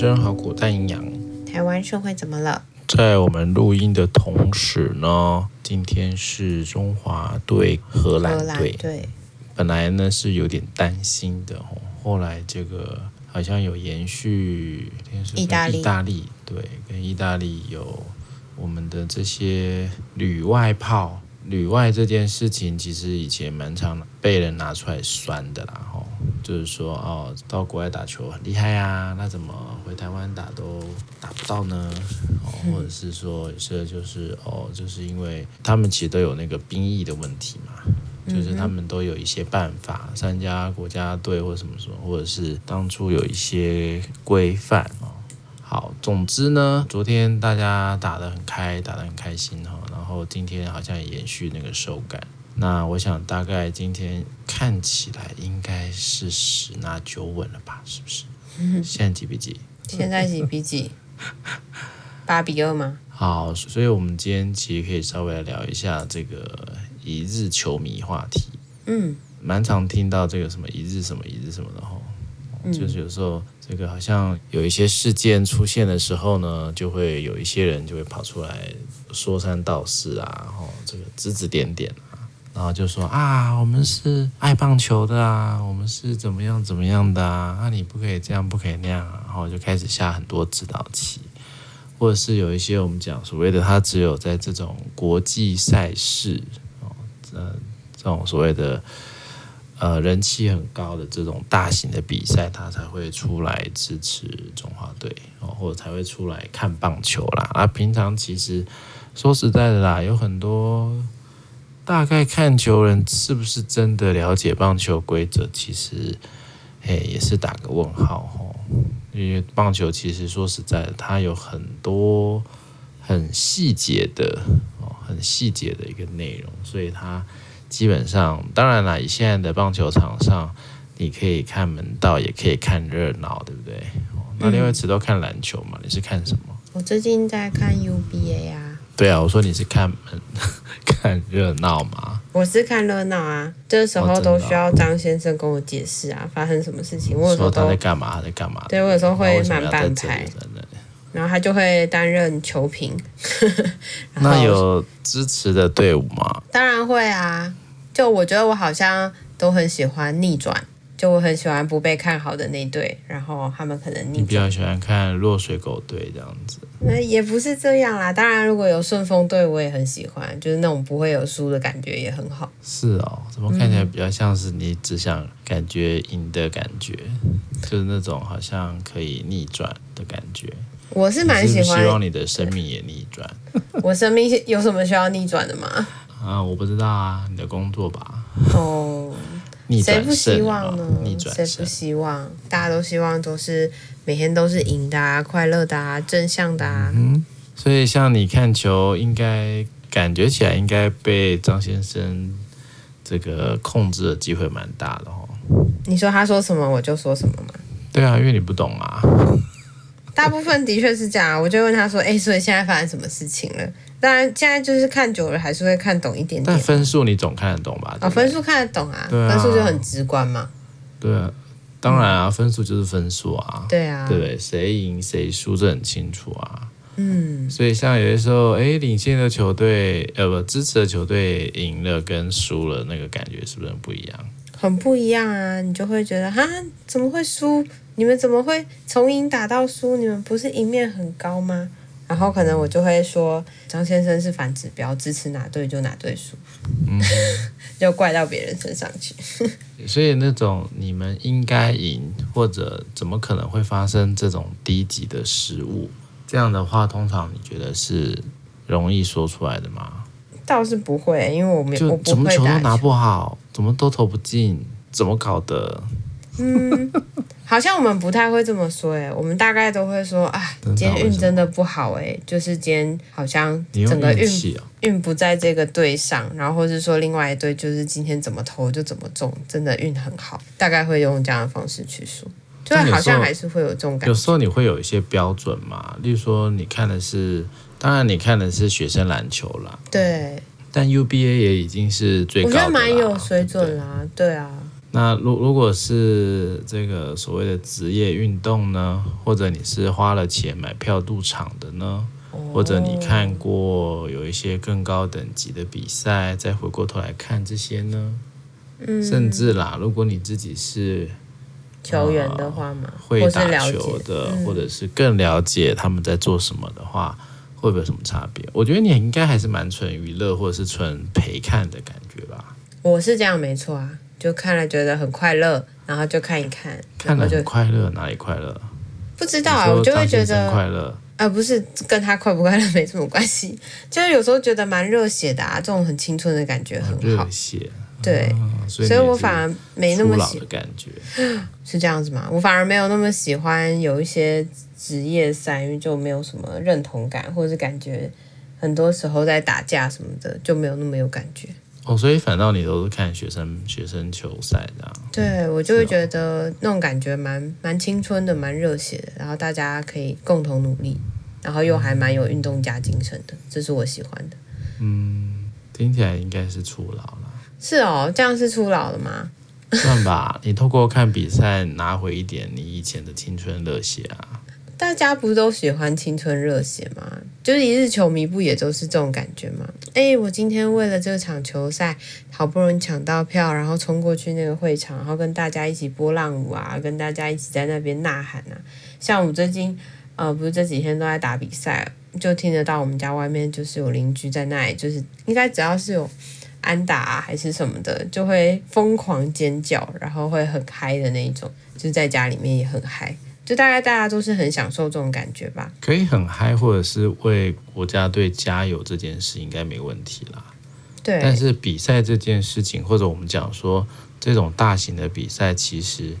生好苦但营养。台湾社会怎么了？在我们录音的同时呢，今天是中华对荷兰队。对，本来呢是有点担心的哦，后来这个好像有延续，意大利，意大利对，跟意大利有我们的这些旅外炮。旅外这件事情其实以前蛮常被人拿出来酸的啦，吼，就是说哦，到国外打球很厉害啊，那怎么回台湾打都打不到呢？哦，或者是说有些就是哦，就是因为他们其实都有那个兵役的问题嘛，就是他们都有一些办法参加国家队或什么什么，或者是当初有一些规范哦。好，总之呢，昨天大家打得很开，打得很开心哈。然后今天好像也延续那个手感。那我想大概今天看起来应该是十拿九稳了吧？是不是？现在几比几？现在几比几？八比二吗？好，所以我们今天其实可以稍微来聊一下这个一日球迷话题。嗯，蛮常听到这个什么一日什么一日什么的哈。就是有时候，这个好像有一些事件出现的时候呢，就会有一些人就会跑出来说三道四啊，然后这个指指点点啊，然后就说啊，我们是爱棒球的啊，我们是怎么样怎么样的啊，那你不可以这样，不可以那样，然后就开始下很多指导棋，或者是有一些我们讲所谓的他只有在这种国际赛事哦，呃，这种所谓的。呃，人气很高的这种大型的比赛，他才会出来支持中华队哦，或者才会出来看棒球啦。啊，平常其实说实在的啦，有很多大概看球人是不是真的了解棒球规则，其实嘿也是打个问号哦。因为棒球其实说实在的，它有很多很细节的哦，很细节的一个内容，所以它。基本上，当然了，以现在的棒球场上，你可以看门道，也可以看热闹，对不对？那另外，只都看篮球嘛？你是看什么？我最近在看 UBA 啊。对啊，我说你是看门 看热闹嘛？我是看热闹啊，这时候都需要张先生跟我解释啊，发生什么事情？我有时候说他在干嘛？他在干嘛？对，我有时候会满半拍，然后他就会担任球评。那有支持的队伍吗？当然会啊。就我觉得我好像都很喜欢逆转，就我很喜欢不被看好的那队，然后他们可能。你比较喜欢看落水狗队这样子？那也不是这样啦。当然，如果有顺风队，我也很喜欢，就是那种不会有输的感觉也很好。是哦，怎么看起来比较像是你只想感觉赢的感觉，嗯、就是那种好像可以逆转的感觉。我是蛮喜欢，希望你的生命也逆转。我生命有什么需要逆转的吗？啊，我不知道啊，你的工作吧。哦，谁不希望呢？逆转，谁不希望？大家都希望都是每天都是赢的啊，快乐的啊，正向的啊。嗯，所以像你看球，应该感觉起来应该被张先生这个控制的机会蛮大的哦。你说他说什么我就说什么嘛？对啊，因为你不懂啊。大部分的确是这样，我就问他说：“哎，所以现在发生什么事情了？”当然，现在就是看久了，还是会看懂一点点。但分数你总看得懂吧？啊、哦，分数看得懂啊，啊分数就很直观嘛。对啊，当然啊，分数就是分数啊。对啊，对不对？谁赢谁输这很清楚啊。嗯。所以像有些时候，哎，领先的球队，呃，不，支持的球队赢了跟输了，那个感觉是不是很不一样？很不一样啊！你就会觉得，哈，怎么会输？你们怎么会从赢打到输？你们不是赢面很高吗？然后可能我就会说，张先生是反指标，支持哪队就哪队输，嗯，就怪到别人身上去。所以那种你们应该赢，或者怎么可能会发生这种低级的失误？这样的话，通常你觉得是容易说出来的吗？倒是不会，因为我没有，就怎么球都拿不好，怎么都投不进，怎么搞的？嗯。好像我们不太会这么说诶，我们大概都会说啊，今天运真的不好诶，就是今天好像整个运运不在这个队上，然后或是说另外一队就是今天怎么投就怎么中，真的运很好，大概会用这样的方式去说，就好像还是会有这种感觉。有时候你会有一些标准嘛，例如说你看的是，当然你看的是学生篮球啦，对，但 UBA 也已经是最高的，我觉得蛮有水准啦，对，对啊。那如如果是这个所谓的职业运动呢，或者你是花了钱买票入场的呢，或者你看过有一些更高等级的比赛，再回过头来看这些呢？嗯，甚至啦，如果你自己是球员的话嘛，会打球的，或者是更了解他们在做什么的话，会不会有什么差别？我觉得你应该还是蛮纯娱乐或者是纯陪看的感觉吧。我是这样，没错啊。就看了觉得很快乐，然后就看一看，看了就快乐，哪里快乐？不知道啊，我就会觉得快乐。呃，不是跟他快不快乐 没什么关系，就是有时候觉得蛮热血的啊，这种很青春的感觉很好。热血，对，啊、所以，所以我反而没那么喜的感觉，是这样子吗？我反而没有那么喜欢有一些职业赛，因为就没有什么认同感，或者是感觉很多时候在打架什么的，就没有那么有感觉。哦，所以反倒你都是看学生学生球赛这样？对，我就会觉得那种感觉蛮蛮青春的，蛮热血的，然后大家可以共同努力，然后又还蛮有运动家精神的，这是我喜欢的。嗯，听起来应该是初老了。是哦，这样是初老了吗？算吧，你透过看比赛拿回一点你以前的青春热血啊。大家不都喜欢青春热血吗？就是一日球迷不也都是这种感觉吗？哎，我今天为了这场球赛，好不容易抢到票，然后冲过去那个会场，然后跟大家一起拨浪舞啊，跟大家一起在那边呐喊啊。像我们最近，呃，不是这几天都在打比赛，就听得到我们家外面就是有邻居在那里，就是应该只要是有安打啊还是什么的，就会疯狂尖叫，然后会很嗨的那一种，就是在家里面也很嗨。就大概大家都是很享受这种感觉吧，可以很嗨，或者是为国家队加油这件事应该没问题啦。对，但是比赛这件事情，或者我们讲说这种大型的比赛，其实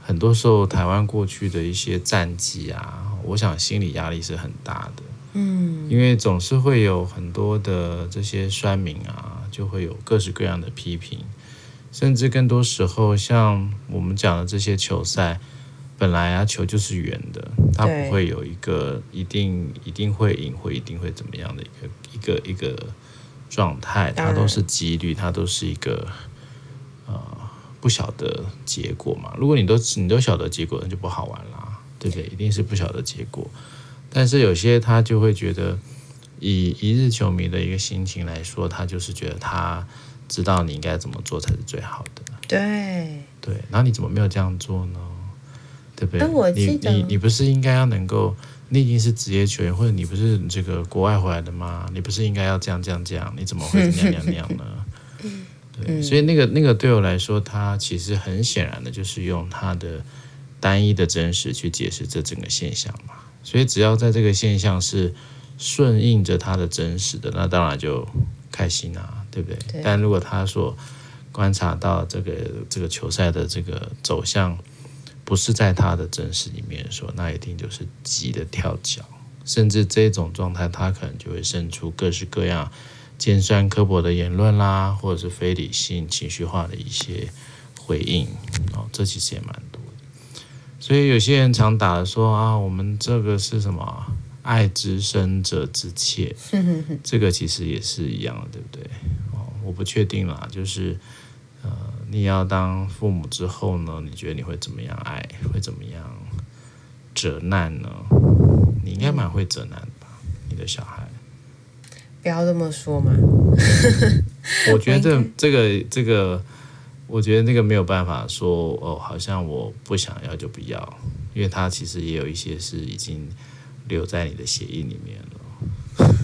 很多时候台湾过去的一些战绩啊，我想心理压力是很大的。嗯，因为总是会有很多的这些酸民啊，就会有各式各样的批评，甚至更多时候像我们讲的这些球赛。本来啊，球就是圆的，它不会有一个一定一定会赢或一定会怎么样的一个一个一个状态，它都是几率，它都是一个呃不晓得结果嘛。如果你都你都晓得结果，那就不好玩啦，对不对？一定是不晓得结果。但是有些他就会觉得，以一日球迷的一个心情来说，他就是觉得他知道你应该怎么做才是最好的。对对，那你怎么没有这样做呢？对不对？我记得你你你不是应该要能够，你已经是职业球员，或者你不是这个国外回来的吗？你不是应该要这样这样这样？你怎么会那样那样呢？对，所以那个那个对我来说，他其实很显然的就是用他的单一的真实去解释这整个现象嘛。所以只要在这个现象是顺应着他的真实的，那当然就开心啊，对不对？对。但如果他所观察到这个这个球赛的这个走向，不是在他的真实里面说，那一定就是急的跳脚，甚至这种状态，他可能就会生出各式各样尖酸刻薄的言论啦，或者是非理性、情绪化的一些回应哦，这其实也蛮多的。所以有些人常打说啊，我们这个是什么？爱之深责之切，这个其实也是一样的，对不对？哦，我不确定啦，就是。你要当父母之后呢？你觉得你会怎么样爱？会怎么样责难呢？你应该蛮会责难吧？你的小孩？不要这么说嘛。我觉得这 这个这个，我觉得那个没有办法说哦，好像我不想要就不要，因为他其实也有一些是已经留在你的协议里面了。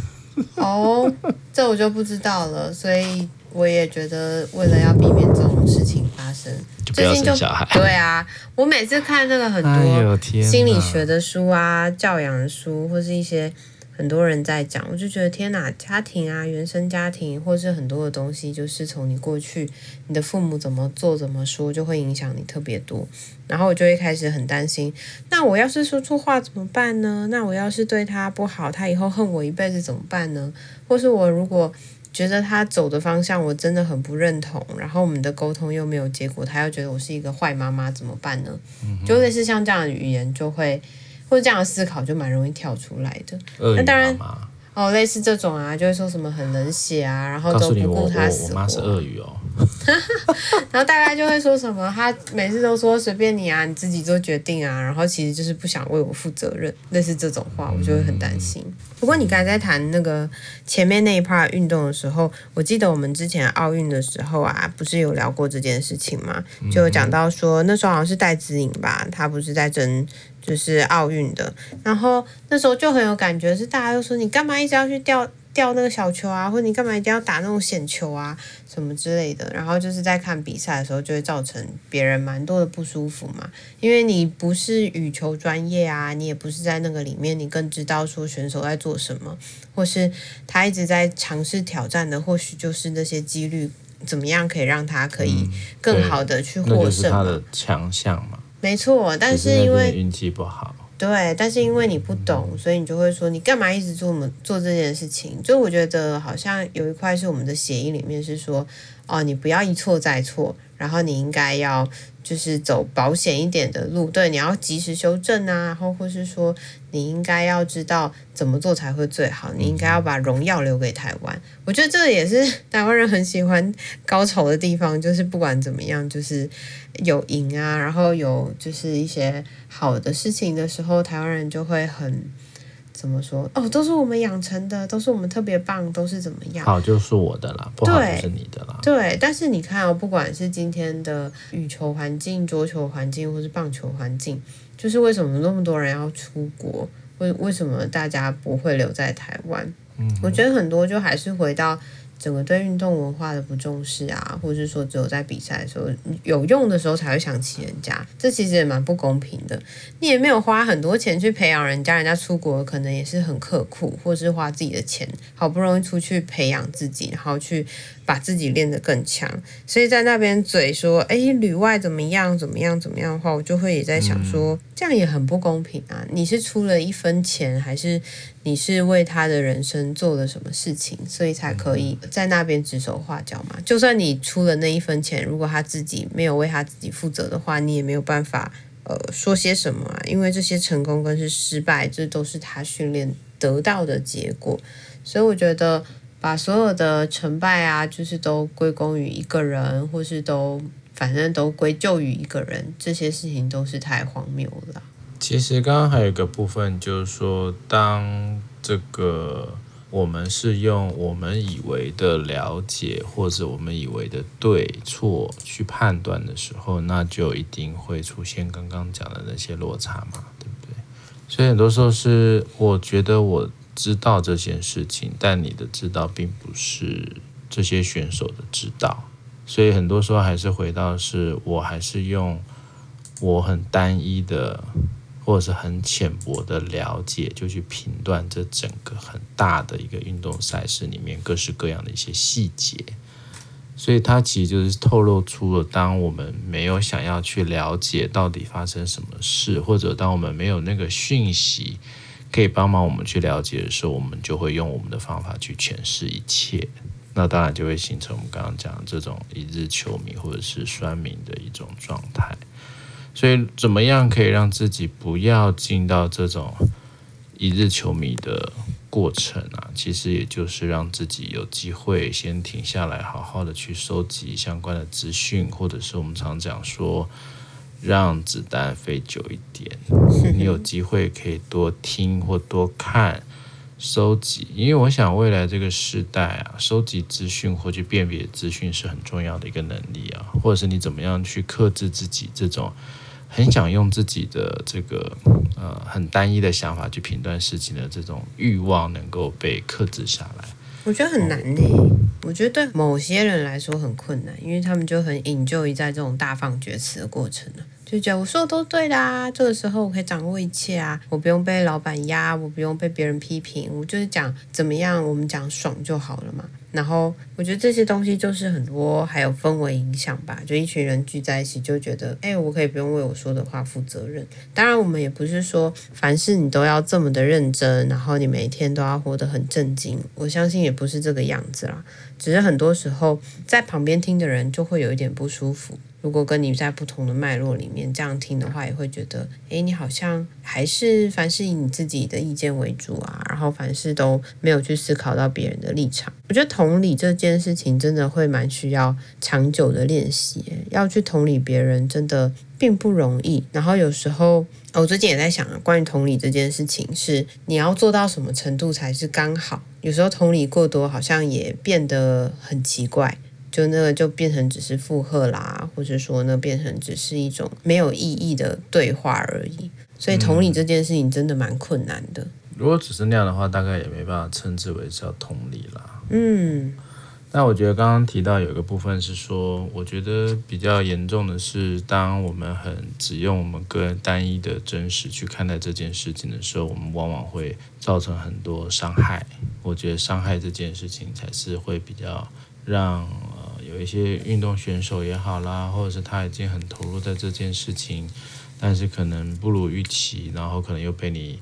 哦，这我就不知道了，所以。我也觉得，为了要避免这种事情发生，就不要生小孩。最近就对啊，我每次看那个很多心理学的书啊、教养的书，或是一些很多人在讲，我就觉得天哪，家庭啊、原生家庭，或是很多的东西，就是从你过去你的父母怎么做、怎么说，就会影响你特别多。然后我就会开始很担心，那我要是说错话怎么办呢？那我要是对他不好，他以后恨我一辈子怎么办呢？或是我如果觉得他走的方向我真的很不认同，然后我们的沟通又没有结果，他又觉得我是一个坏妈妈，怎么办呢？嗯、就类似像这样的语言，就会或者这样的思考，就蛮容易跳出来的。那当然哦，类似这种啊，就会说什么很冷血啊，然后都不顾他死活。我妈是鳄鱼哦。然后大概就会说什么，他每次都说随便你啊，你自己做决定啊，然后其实就是不想为我负责任，类似这种话，我就会很担心。不过你刚才在谈那个前面那一 part 运动的时候，我记得我们之前奥运的时候啊，不是有聊过这件事情吗？就有讲到说那时候好像是戴资颖吧，他不是在争就是奥运的，然后那时候就很有感觉，是大家都说你干嘛一直要去钓。钓那个小球啊，或者你干嘛一定要打那种险球啊，什么之类的。然后就是在看比赛的时候，就会造成别人蛮多的不舒服嘛。因为你不是羽球专业啊，你也不是在那个里面，你更知道说选手在做什么，或是他一直在尝试挑战的，或许就是那些几率怎么样可以让他可以更好的去获胜他的强项嘛。没错，但是因为运气不好。对，但是因为你不懂，所以你就会说你干嘛一直做我们做这件事情？就我觉得好像有一块是我们的协议里面是说，哦，你不要一错再错，然后你应该要。就是走保险一点的路，对，你要及时修正啊，然后或是说你应该要知道怎么做才会最好，你应该要把荣耀留给台湾。我觉得这也是 台湾人很喜欢高潮的地方，就是不管怎么样，就是有赢啊，然后有就是一些好的事情的时候，台湾人就会很。怎么说？哦，都是我们养成的，都是我们特别棒，都是怎么样？好就是我的啦，不好就是你的啦。对，但是你看哦，不管是今天的羽球环境、桌球环境，或是棒球环境，就是为什么那么多人要出国？为为什么大家不会留在台湾？嗯，我觉得很多就还是回到。整个对运动文化的不重视啊，或者是说只有在比赛的时候有用的时候才会想起人家，这其实也蛮不公平的。你也没有花很多钱去培养人家，人家出国可能也是很刻苦，或是花自己的钱，好不容易出去培养自己，然后去。把自己练得更强，所以在那边嘴说，哎，旅外怎么样，怎么样，怎么样的话，我就会也在想说，嗯、这样也很不公平啊！你是出了一分钱，还是你是为他的人生做了什么事情，所以才可以在那边指手画脚嘛？就算你出了那一分钱，如果他自己没有为他自己负责的话，你也没有办法呃说些什么啊，因为这些成功跟是失败，这都是他训练得到的结果，所以我觉得。把所有的成败啊，就是都归功于一个人，或是都反正都归咎于一个人，这些事情都是太荒谬了。其实刚刚还有一个部分，就是说，当这个我们是用我们以为的了解，或者我们以为的对错去判断的时候，那就一定会出现刚刚讲的那些落差嘛，对不对？所以很多时候是我觉得我。知道这件事情，但你的知道并不是这些选手的知道，所以很多时候还是回到是我还是用我很单一的或者是很浅薄的了解，就去评断这整个很大的一个运动赛事里面各式各样的一些细节，所以它其实就是透露出了当我们没有想要去了解到底发生什么事，或者当我们没有那个讯息。可以帮忙我们去了解的时候，我们就会用我们的方法去诠释一切。那当然就会形成我们刚刚讲的这种一日球迷或者是酸民的一种状态。所以，怎么样可以让自己不要进到这种一日球迷的过程啊？其实也就是让自己有机会先停下来，好好的去收集相关的资讯，或者是我们常讲说。让子弹飞久一点，你有机会可以多听或多看，收集。因为我想未来这个时代啊，收集资讯或去辨别资讯是很重要的一个能力啊，或者是你怎么样去克制自己这种很想用自己的这个呃很单一的想法去评断事情的这种欲望，能够被克制下来。我觉得很难呢、欸，我觉得对某些人来说很困难，因为他们就很引咎于在这种大放厥词的过程了，就觉得我说的都对的啊，这个时候我可以掌握一切啊，我不用被老板压，我不用被别人批评，我就是讲怎么样，我们讲爽就好了嘛。然后我觉得这些东西就是很多还有氛围影响吧，就一群人聚在一起就觉得，哎，我可以不用为我说的话负责任。当然，我们也不是说凡事你都要这么的认真，然后你每天都要活得很正经。我相信也不是这个样子啦，只是很多时候在旁边听的人就会有一点不舒服。如果跟你在不同的脉络里面这样听的话，也会觉得，诶，你好像还是凡事以你自己的意见为主啊，然后凡事都没有去思考到别人的立场。我觉得同理这件事情真的会蛮需要长久的练习，要去同理别人真的并不容易。然后有时候，我最近也在想啊，关于同理这件事情，是你要做到什么程度才是刚好？有时候同理过多，好像也变得很奇怪，就那个就变成只是附和啦，或者说呢，变成只是一种没有意义的对话而已。所以同理这件事情真的蛮困难的。嗯，如果只是那样的话，大概也没办法称之为叫同理啦。嗯，那我觉得刚刚提到有一个部分是说，我觉得比较严重的是，当我们很只用我们个人单一的真实去看待这件事情的时候，我们往往会造成很多伤害。我觉得伤害这件事情才是会比较让呃有一些运动选手也好啦，或者是他已经很投入在这件事情。但是可能不如预期，然后可能又被你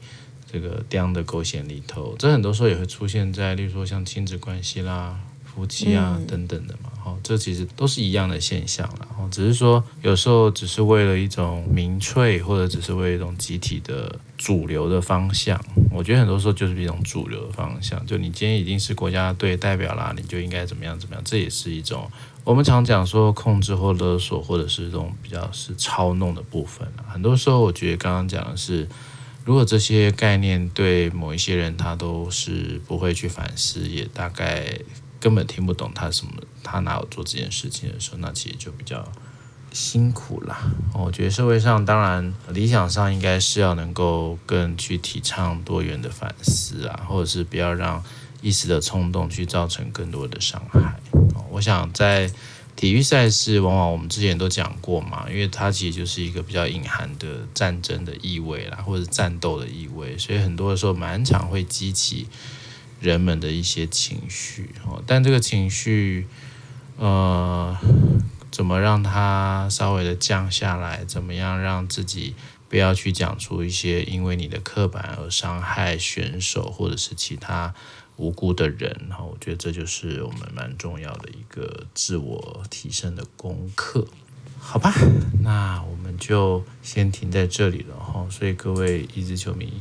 这个这样的狗血里头，这很多时候也会出现在，例如说像亲子关系啦、夫妻啊等等的嘛，哦，这其实都是一样的现象啦，然后只是说有时候只是为了一种民粹，或者只是为了一种集体的主流的方向，我觉得很多时候就是一种主流的方向，就你今天已经是国家队代表啦，你就应该怎么样怎么样，这也是一种。我们常讲说控制或勒索，或者是这种比较是操弄的部分。很多时候，我觉得刚刚讲的是，如果这些概念对某一些人他都是不会去反思，也大概根本听不懂他什么，他哪有做这件事情的时候，那其实就比较辛苦啦。我觉得社会上当然理想上应该是要能够更去提倡多元的反思啊，或者是不要让一时的冲动去造成更多的伤害。我想在体育赛事，往往我们之前都讲过嘛，因为它其实就是一个比较隐含的战争的意味啦，或者战斗的意味，所以很多的时候蛮常会激起人们的一些情绪哦。但这个情绪，呃，怎么让它稍微的降下来？怎么样让自己不要去讲出一些因为你的刻板而伤害选手或者是其他？无辜的人，哈，我觉得这就是我们蛮重要的一个自我提升的功课，好吧？那我们就先停在这里了，哈。所以各位一支球迷，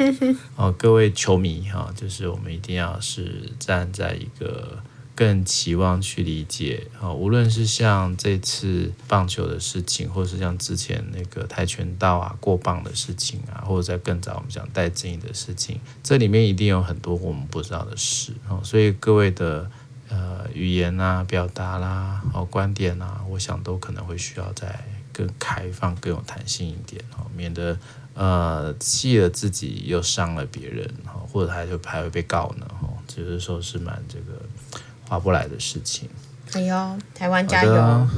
哦，各位球迷，哈，就是我们一定要是站在一个。更期望去理解啊，无论是像这次棒球的事情，或是像之前那个跆拳道啊过磅的事情啊，或者在更早我们讲戴资颖的事情，这里面一定有很多我们不知道的事啊。所以各位的呃语言啊、表达啦、哦观点啊，我想都可能会需要再更开放、更有弹性一点哦，免得呃气了自己又伤了别人哦，或者还就还会被告呢哦，就是说是蛮这个。划不来的事情。哎呦，台湾加油！好的，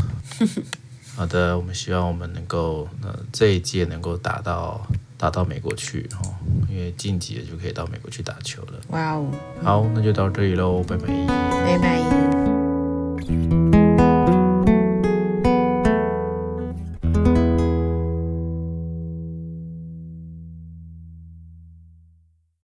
好的，我们希望我们能够，呃，这一届能够打到打到美国去哦，因为晋级了就可以到美国去打球了。哇哦！好，那就到这里喽，拜拜。拜拜。Thank you.